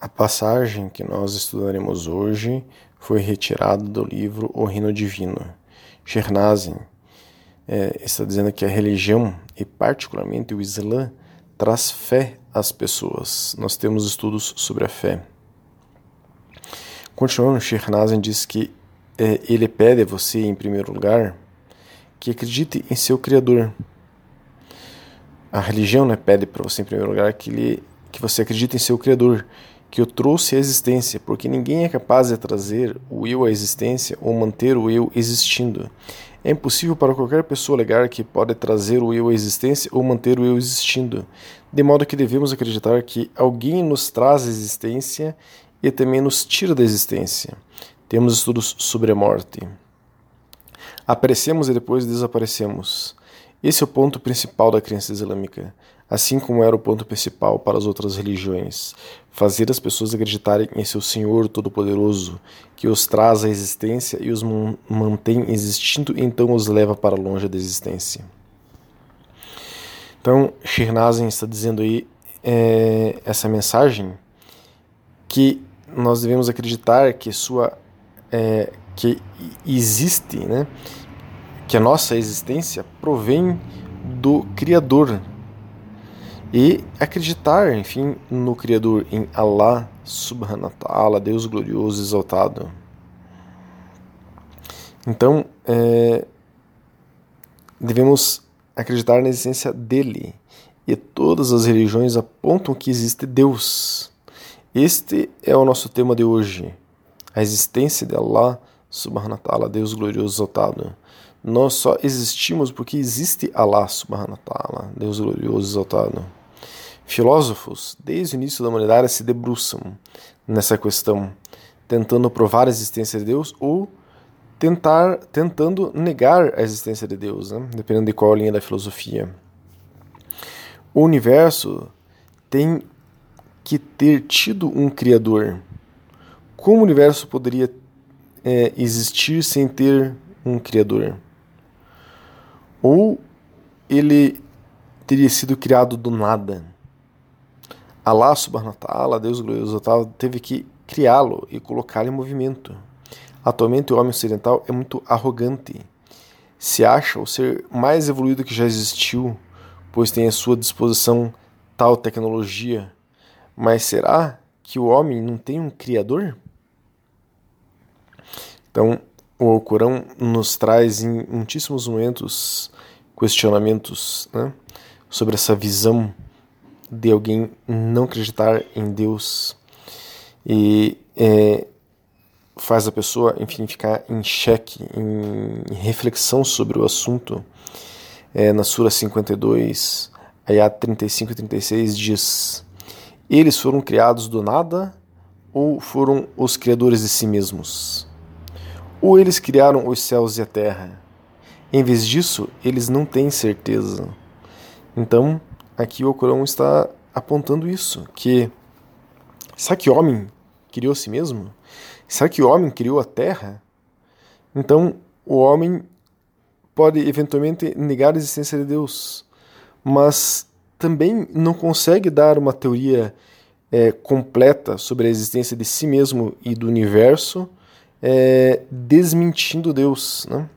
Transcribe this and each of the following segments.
A passagem que nós estudaremos hoje foi retirada do livro O Reino Divino. Shernazin é, está dizendo que a religião, e particularmente o Islã, traz fé às pessoas. Nós temos estudos sobre a fé. Continuando, Shernazin diz que é, ele pede a você, em primeiro lugar, que acredite em seu Criador. A religião né, pede para você, em primeiro lugar, que, ele, que você acredite em seu Criador que o trouxe à existência, porque ninguém é capaz de trazer o eu à existência ou manter o eu existindo. É impossível para qualquer pessoa alegar que pode trazer o eu à existência ou manter o eu existindo, de modo que devemos acreditar que alguém nos traz a existência e também nos tira da existência. Temos estudos sobre a morte. Aparecemos e depois desaparecemos. Esse é o ponto principal da crença islâmica assim como era o ponto principal para as outras religiões, fazer as pessoas acreditarem em seu Senhor Todo-Poderoso, que os traz à existência e os mantém existindo e então os leva para longe da existência. Então, Shirnazin está dizendo aí é, essa mensagem que nós devemos acreditar que sua é, que existe, né, que a nossa existência provém do Criador e acreditar, enfim, no Criador, em Allah subhanahu wa ta'ala, Deus glorioso, exaltado. Então, é, devemos acreditar na existência dele. E todas as religiões apontam que existe Deus. Este é o nosso tema de hoje. A existência de Allah subhanahu wa ta'ala, Deus glorioso, exaltado. Nós só existimos porque existe Allah subhanahu wa ta'ala, Deus glorioso, exaltado. Filósofos, desde o início da humanidade, se debruçam nessa questão, tentando provar a existência de Deus ou tentar, tentando negar a existência de Deus, né? dependendo de qual linha da filosofia. O universo tem que ter tido um Criador. Como o universo poderia é, existir sem ter um Criador? Ou ele teria sido criado do nada? Allah subhanahu wa ta'ala, Deus glorioso teve que criá-lo e colocá-lo em movimento. Atualmente o homem ocidental é muito arrogante. Se acha o ser mais evoluído que já existiu, pois tem à sua disposição tal tecnologia. Mas será que o homem não tem um criador? Então, o Alcorão nos traz em muitíssimos momentos questionamentos né, sobre essa visão de alguém não acreditar em Deus e é, faz a pessoa, enfim, ficar em xeque, em reflexão sobre o assunto. É, na Sura 52, Ayat 35 e 36 diz: Eles foram criados do nada ou foram os criadores de si mesmos? Ou eles criaram os céus e a terra? Em vez disso, eles não têm certeza. Então, aqui o Corão está apontando isso, que será que o homem criou a si mesmo? Será que o homem criou a terra? Então, o homem pode eventualmente negar a existência de Deus, mas também não consegue dar uma teoria é, completa sobre a existência de si mesmo e do universo, é, desmentindo Deus. Né?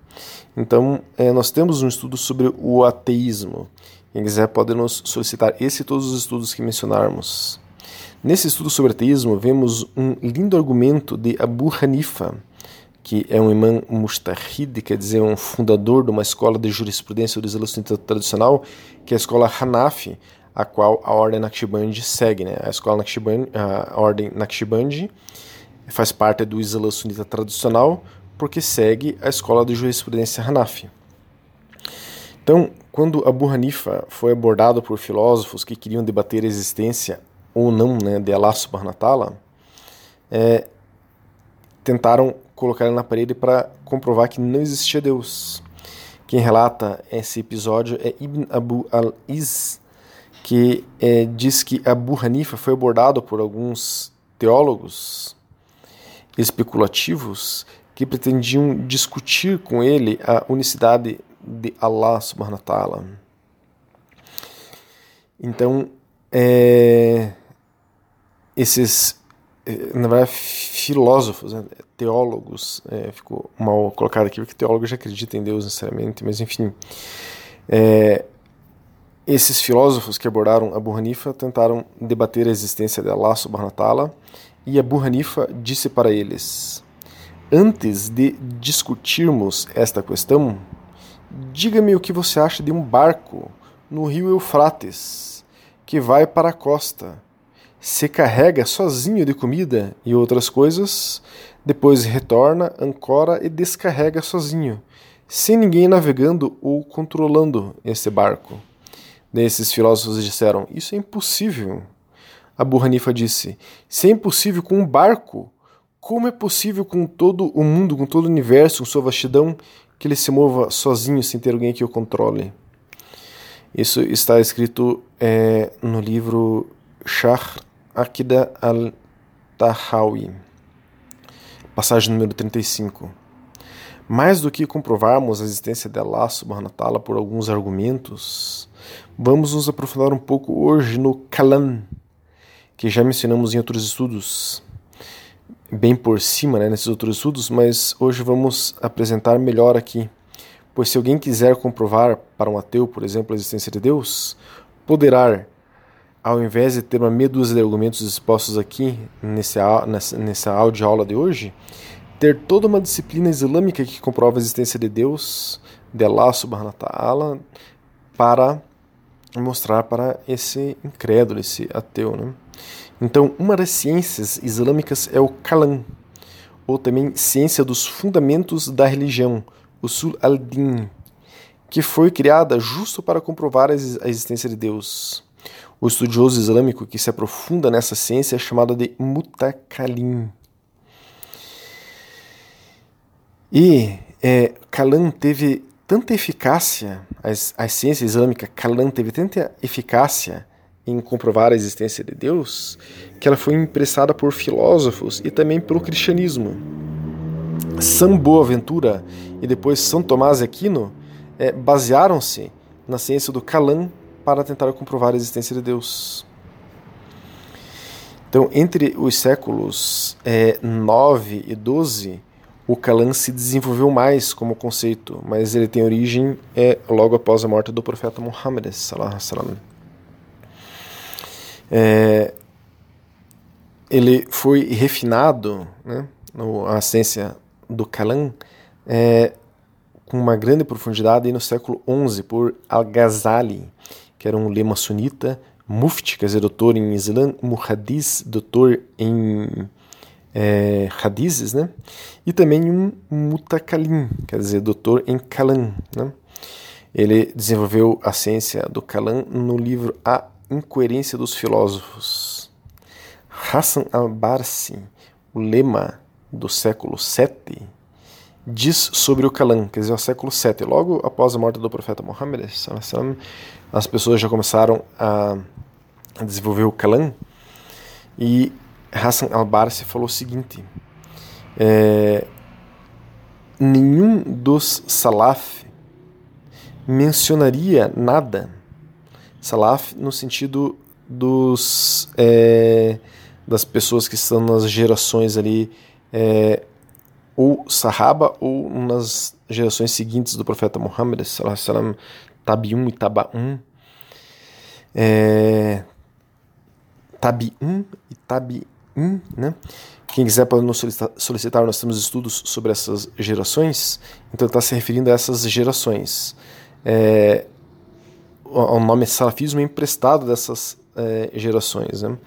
Então, é, nós temos um estudo sobre o ateísmo. Quem quiser pode nos solicitar esse e todos os estudos que mencionarmos. Nesse estudo sobre ateísmo, vemos um lindo argumento de Abu Hanifa, que é um imã mustahid, quer dizer, um fundador de uma escola de jurisprudência do Islã tradicional, que é a escola Hanafi, a qual a ordem Naqshbandi segue. Né? A escola Naqshbandi, a ordem Naqshbandi faz parte do Islã sunita tradicional, porque segue a escola de jurisprudência Hanafi. Então, quando Abu Hanifa foi abordado por filósofos que queriam debater a existência ou não né, de Allah subhanahu wa é, tentaram colocar ele na parede para comprovar que não existia Deus. Quem relata esse episódio é Ibn Abu al-Iz, que é, diz que Abu Hanifa foi abordado por alguns teólogos especulativos que pretendiam discutir com ele a unicidade de Allah subhanahu wa ta'ala. Então, é, esses é, na verdade, filósofos, né? teólogos, é, ficou mal colocado aqui, porque teólogo já acredita em Deus necessariamente, mas enfim. É, esses filósofos que abordaram Abu Hanifa tentaram debater a existência de Allah subhanahu wa ta'ala, e Abu Hanifa disse para eles: Antes de discutirmos esta questão, diga-me o que você acha de um barco no rio Eufrates que vai para a costa se carrega sozinho de comida e outras coisas, depois retorna, ancora e descarrega sozinho, sem ninguém navegando ou controlando esse barco. Desses filósofos disseram: Isso é impossível. Abu Hanifa disse: Se é impossível com um barco, como é possível com todo o mundo, com todo o universo, com sua vastidão, que ele se mova sozinho sem ter alguém que o controle? Isso está escrito é, no livro Shahr Akida al-Tahawi, passagem número 35. Mais do que comprovarmos a existência de Allah subhanahu wa ta'ala por alguns argumentos, vamos nos aprofundar um pouco hoje no Kalam, que já mencionamos em outros estudos, bem por cima né, nesses outros estudos, mas hoje vamos apresentar melhor aqui. Pois se alguém quiser comprovar para um ateu, por exemplo, a existência de Deus, poderá ao invés de ter uma meia dúzia de argumentos expostos aqui nessa, nessa aula de hoje, ter toda uma disciplina islâmica que comprova a existência de Deus, de Allah subhanahu wa ta'ala, para mostrar para esse incrédulo, esse ateu. Né? Então, uma das ciências islâmicas é o Kalam, ou também ciência dos fundamentos da religião, Usul al-Din, que foi criada justo para comprovar a existência de Deus. O estudioso islâmico que se aprofunda nessa ciência é chamado de mutakalim. E é, Kalam teve tanta eficácia, a, a ciência islâmica Kalam teve tanta eficácia em comprovar a existência de Deus, que ela foi emprestada por filósofos e também pelo cristianismo. São Boaventura e depois São Tomás de Aquino é, basearam-se na ciência do Kalam para tentar comprovar a existência de Deus. Então, entre os séculos é, 9 e 12, o Kalam se desenvolveu mais como conceito, mas ele tem origem é, logo após a morte do profeta Muhammad. É, ele foi refinado, né, a ciência do Kalam, é, com uma grande profundidade no século 11 por Al-Ghazali que era um lema sunita, mufti, quer dizer, doutor em Islã, muhadis, doutor em é, hadizes, né? E também um mutakalim, quer dizer, doutor em kalam, né? Ele desenvolveu a ciência do kalam no livro A Incoerência dos Filósofos. Hassan al-Barsi, o lema do século VII, diz sobre o Kalam, quer dizer, o século VII, logo após a morte do profeta Muhammad, as pessoas já começaram a desenvolver o Kalam, e Hassan al-Barsi falou o seguinte, é, nenhum dos Salaf mencionaria nada, Salaf no sentido dos é, das pessoas que estão nas gerações ali é, ou Sahaba ou nas gerações seguintes do profeta Muhammad, sallam, Tabi'un e Taba'un. É, Tabi'un e Tabi'in, né? Quem quiser pode nos solicitar, nós temos estudos sobre essas gerações, então está se referindo a essas gerações. É, o nome salafismo é emprestado dessas é, gerações, né?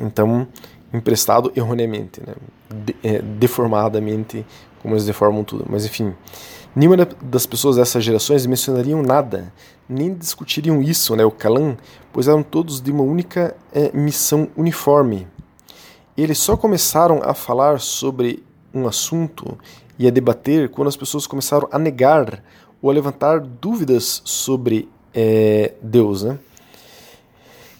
Então, emprestado erroneamente, né? De, é, deformadamente, como eles deformam tudo. Mas enfim, nenhuma das pessoas dessas gerações mencionariam nada, nem discutiriam isso, né, o Kalam, pois eram todos de uma única é, missão uniforme. Eles só começaram a falar sobre um assunto e a debater quando as pessoas começaram a negar ou a levantar dúvidas sobre é, Deus, né?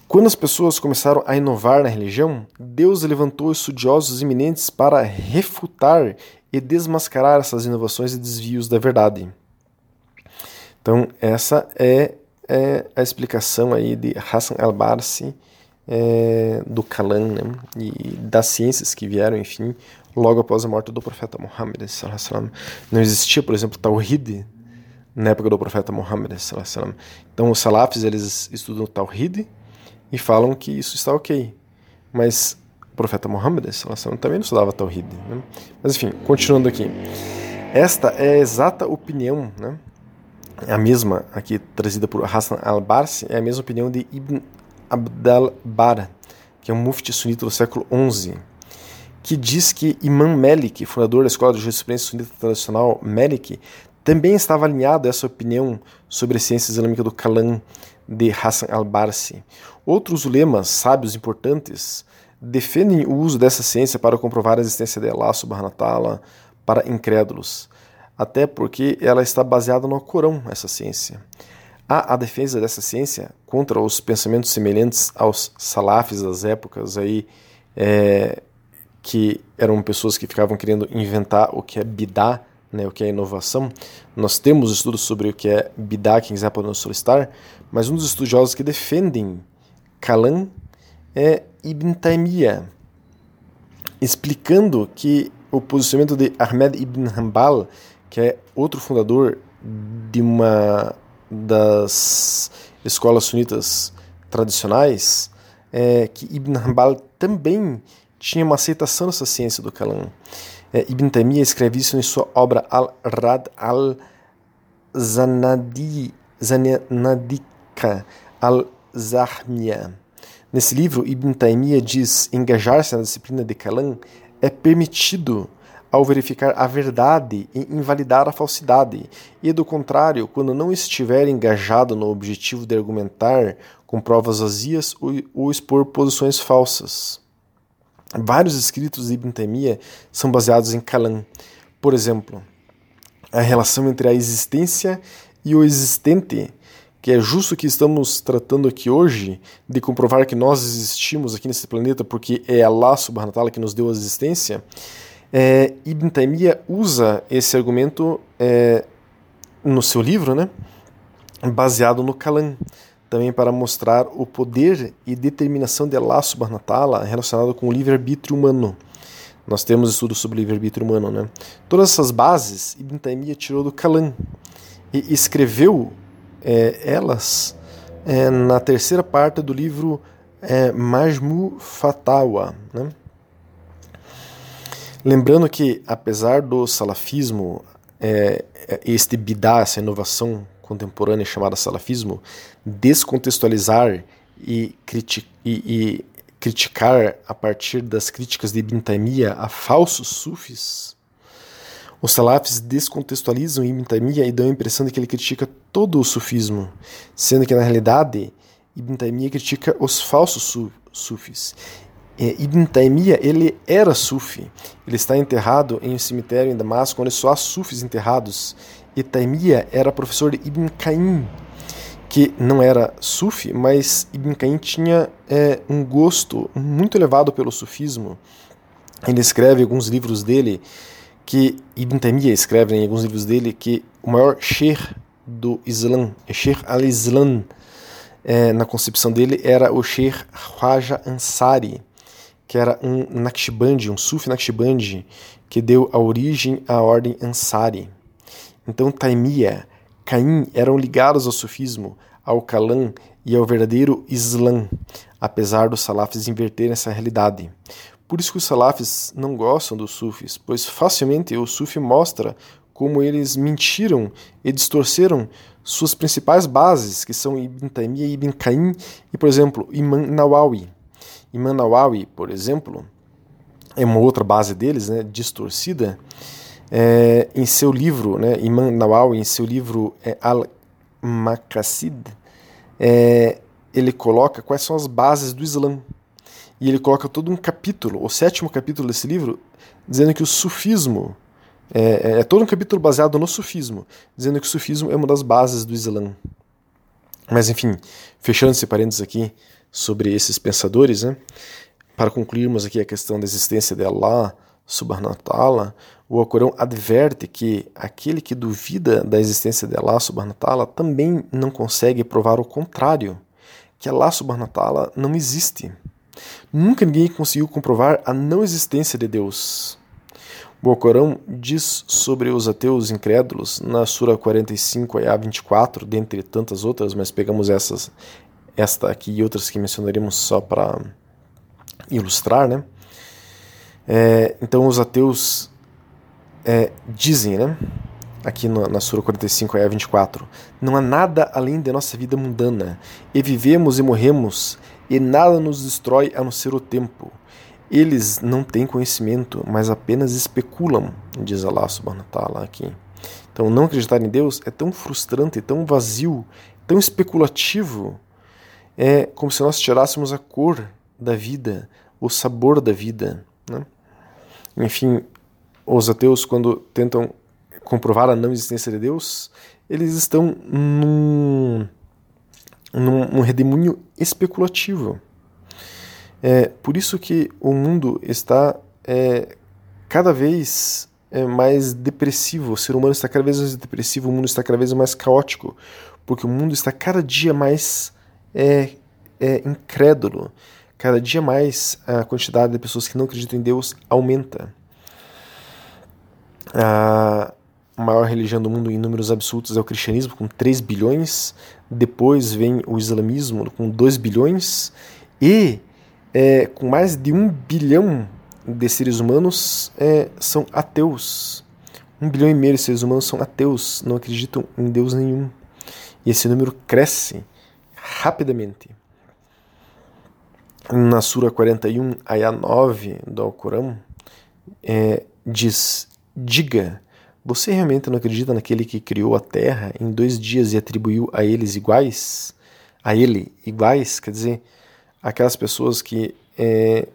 Quando as pessoas começaram a inovar na religião, Deus levantou estudiosos eminentes para refutar e desmascarar essas inovações e desvios da verdade. Então, essa é, é a explicação aí de Hassan al-Barsi é, do Kalam né, e das ciências que vieram, enfim, logo após a morte do profeta Muhammad. Não existia, por exemplo, Tawhid na época do profeta Muhammad. Então os salafis eles estudam Tawhid e falam que isso está ok. Mas o profeta Muhammad também não estudava Tawhid. Né? Mas enfim, continuando aqui. Esta é a exata opinião, né? a mesma aqui trazida por Hassan al-Barsi, é a mesma opinião de Ibn Abdal-Bara, que é um mufti sunita do século XI, que diz que Imam Malik, fundador da escola de jurisprudência sunita tradicional Malik, também estava alinhado essa opinião sobre a ciência islâmica do Kalam de Hassan al-Barsi. Outros ulemas, sábios importantes, defendem o uso dessa ciência para comprovar a existência de Allah subhanahu wa ta'ala para incrédulos, até porque ela está baseada no Corão, essa ciência. Há a defesa dessa ciência contra os pensamentos semelhantes aos salafis das épocas aí, é, que eram pessoas que ficavam querendo inventar o que é bidá, né, o que é inovação. Nós temos estudos sobre o que é bidá, quem quiser pode nos solicitar, mas um dos estudiosos que defendem Kalam é Ibn Taymiyyah, explicando que o posicionamento de Ahmed Ibn Hanbal, que é outro fundador de uma das escolas sunitas tradicionais, é que Ibn Hanbal também tinha uma aceitação dessa ciência do Kalam. É, Ibn Taymiyyah escreve isso em sua obra Al-Rad al-Zanadika al-Zahmiya. Nesse livro, Ibn Taymiyyah diz engajar-se na disciplina de Kalam é permitido ao verificar a verdade e invalidar a falsidade, e do contrário, quando não estiver engajado no objetivo de argumentar com provas vazias ou expor posições falsas. Vários escritos de Ibn Taymiyyah são baseados em Kalam. Por exemplo, a relação entre a existência e o existente, que é justo que estamos tratando aqui hoje, de comprovar que nós existimos aqui nesse planeta porque é Allah subhanahu wa ta'ala que nos deu a existência, é, Ibn Taymiyyah usa esse argumento é, no seu livro, né, baseado no Kalam, também para mostrar o poder e determinação de Allah subhanahu wa ta'ala relacionado com o livre-arbítrio humano. Nós temos estudos sobre livre-arbítrio humano. Né? Todas essas bases Ibn Taymiyyah tirou do Kalam e escreveu é, elas é, na terceira parte do livro é, Majmu Fatawa. Né? Lembrando que, apesar do salafismo, é, é, este bidá, essa inovação contemporânea chamada salafismo, descontextualizar e, criti e, e criticar a partir das críticas de Ibn Taymiyyah a falsos sufis, os salafis descontextualizam Ibn Taymiyyah e dão a impressão de que ele critica todo o sufismo, sendo que na realidade Ibn Taymiyyah critica os falsos sufis. é, Ibn Taymiyyah ele era sufi. Ele está enterrado em um cemitério em Damasco, onde só há sufis enterrados. E Taymiyyah era professor de Ibn Qayyim, que não era sufi, mas Ibn Qayyim tinha é, um gosto muito elevado pelo sufismo. Ele escreve alguns livros dele que Ibn Taymiyyah escreve em alguns livros dele que o maior sheikh do Islã, é Sheikh al-Islam, é, na concepção dele era o Sheikh Khwaja Ansari que era um Naqshbandi, um Sufi Naqshbandi, que deu a origem à ordem Ansari. Então Taimia, Caim eram ligados ao sufismo, ao Kalam e ao verdadeiro Islã, apesar dos salafis inverterem essa realidade. Por isso que os salafis não gostam dos sufis, pois facilmente o sufi mostra como eles mentiram e distorceram suas principais bases, que são Ibn Taymiyyah e Ibn Qayyim e, por exemplo, Imam Nawawi. Imam Nawawi, por exemplo, é uma outra base deles, né, distorcida, é, em seu livro, né, Nawawi, em seu livro é, Al-Maqasid, é, ele coloca quais são as bases do Islã. E ele coloca todo um capítulo, o sétimo capítulo desse livro, dizendo que o sufismo, é, é, é todo um capítulo baseado no sufismo, dizendo que o sufismo é uma das bases do Islã. Mas enfim, fechando esse parênteses aqui, sobre esses pensadores, né? Para concluirmos aqui a questão da existência de Allah subhanahu wa ta'ala, o Alcorão adverte que aquele que duvida da existência de Allah subhanahu wa ta'ala também não consegue provar o contrário, que Allah subhanahu wa ta'ala não existe. Nunca ninguém conseguiu comprovar a não existência de Deus. O Alcorão diz sobre os ateus incrédulos na Sura 45, ayah 24, dentre tantas outras, mas pegamos essas, esta aqui e outras que mencionaremos só para ilustrar, né? É, então os ateus é, dizem, né? Aqui na, na Sura 45, ayah 24, não há nada além da nossa vida mundana, e vivemos e morremos, e nada nos destrói a não ser o tempo. Eles não têm conhecimento, mas apenas especulam, diz Allah subhanahu wa ta'ala aqui. Então, não acreditar em Deus é tão frustrante, tão vazio, tão especulativo. É como se nós tirássemos a cor da vida, o sabor da vida. Né? Enfim, os ateus, quando tentam comprovar a não existência de Deus, eles estão num, num, redemoinho especulativo. É por isso que o mundo está é, cada vez é, mais depressivo, o ser humano está cada vez mais depressivo, o mundo está cada vez mais caótico, porque o mundo está cada dia mais é, é, incrédulo, cada dia mais a quantidade de pessoas que não acreditam em Deus aumenta. A maior religião do mundo em números absolutos é o cristianismo, com 3 bilhões, depois vem o islamismo, com 2 bilhões, e é, com mais de um bilhão de seres humanos é, são ateus. Um bilhão e meio de seres humanos são ateus, não acreditam em Deus nenhum. E esse número cresce rapidamente. Na Sura 41, Ayah 9 do Alcorão, é, diz: Diga, você realmente não acredita naquele que criou a terra em dois dias e atribuiu a eles iguais? A ele iguais? Quer dizer, aquelas pessoas que é,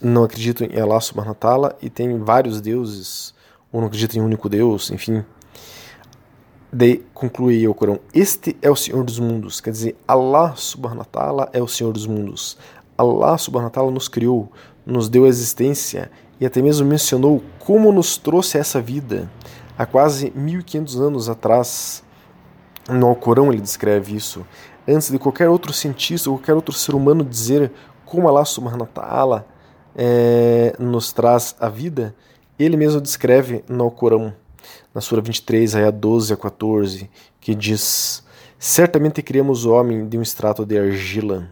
não acreditam em Allah subhanahu wa ta'ala e tem vários deuses, ou não acreditam em um único Deus, enfim. Daí conclui Corão: Este é o Senhor dos mundos. Quer dizer, Allah subhanahu wa ta'ala é o Senhor dos mundos. Allah subhanahu wa ta'ala nos criou, nos deu existência e até mesmo mencionou como nos trouxe essa vida. Há quase 1500 anos atrás, no Alcorão ele descreve isso antes de qualquer outro cientista qualquer outro ser humano dizer como Allah subhanahu wa ta'ala é, nos traz a vida, ele mesmo descreve no Corão, na Sura 23, aí a 12 a 14, que diz: Certamente criamos o homem de um extrato de argila.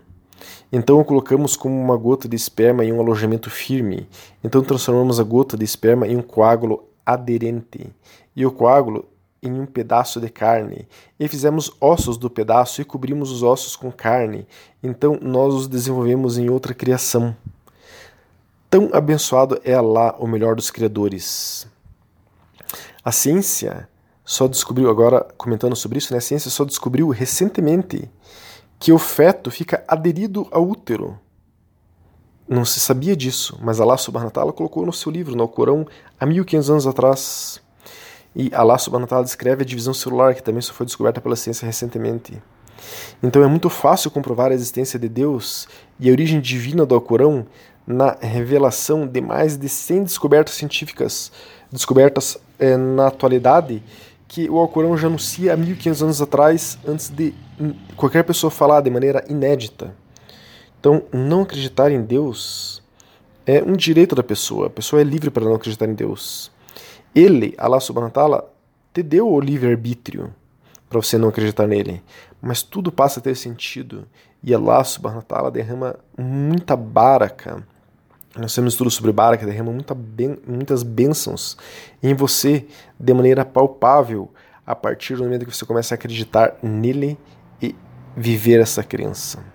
Então o colocamos como uma gota de esperma em um alojamento firme. Então transformamos a gota de esperma em um coágulo aderente. E o coágulo em um pedaço de carne, e fizemos ossos do pedaço e cobrimos os ossos com carne. Então nós os desenvolvemos em outra criação. Tão abençoado é Allah, o melhor dos criadores. A ciência só descobriu, agora comentando sobre isso, né, a ciência só descobriu recentemente que o feto fica aderido ao útero. Não se sabia disso, mas Allah subhanahu wa ta'ala colocou no seu livro, no Corão, há 1500 anos atrás. E Allah subhanahu wa ta'ala descreve a divisão celular, que também só foi descoberta pela ciência recentemente. Então é muito fácil comprovar a existência de Deus e a origem divina do Alcorão na revelação de mais de 100 descobertas científicas, descobertas é, na atualidade, que o Alcorão já anuncia há 1500 anos atrás, antes de qualquer pessoa falar de maneira inédita. Então, não acreditar em Deus é um direito da pessoa. A pessoa é livre para não acreditar em Deus. Ele, Allah subhanahu wa ta'ala, te deu o livre-arbítrio para você não acreditar nele. Mas tudo passa a ter sentido. E Allah subhanahu wa ta'ala derrama muita baraka. Nós temos estudo sobre baraka, derrama muita ben, muitas bênçãos em você de maneira palpável a partir do momento que você começa a acreditar nele e viver essa crença.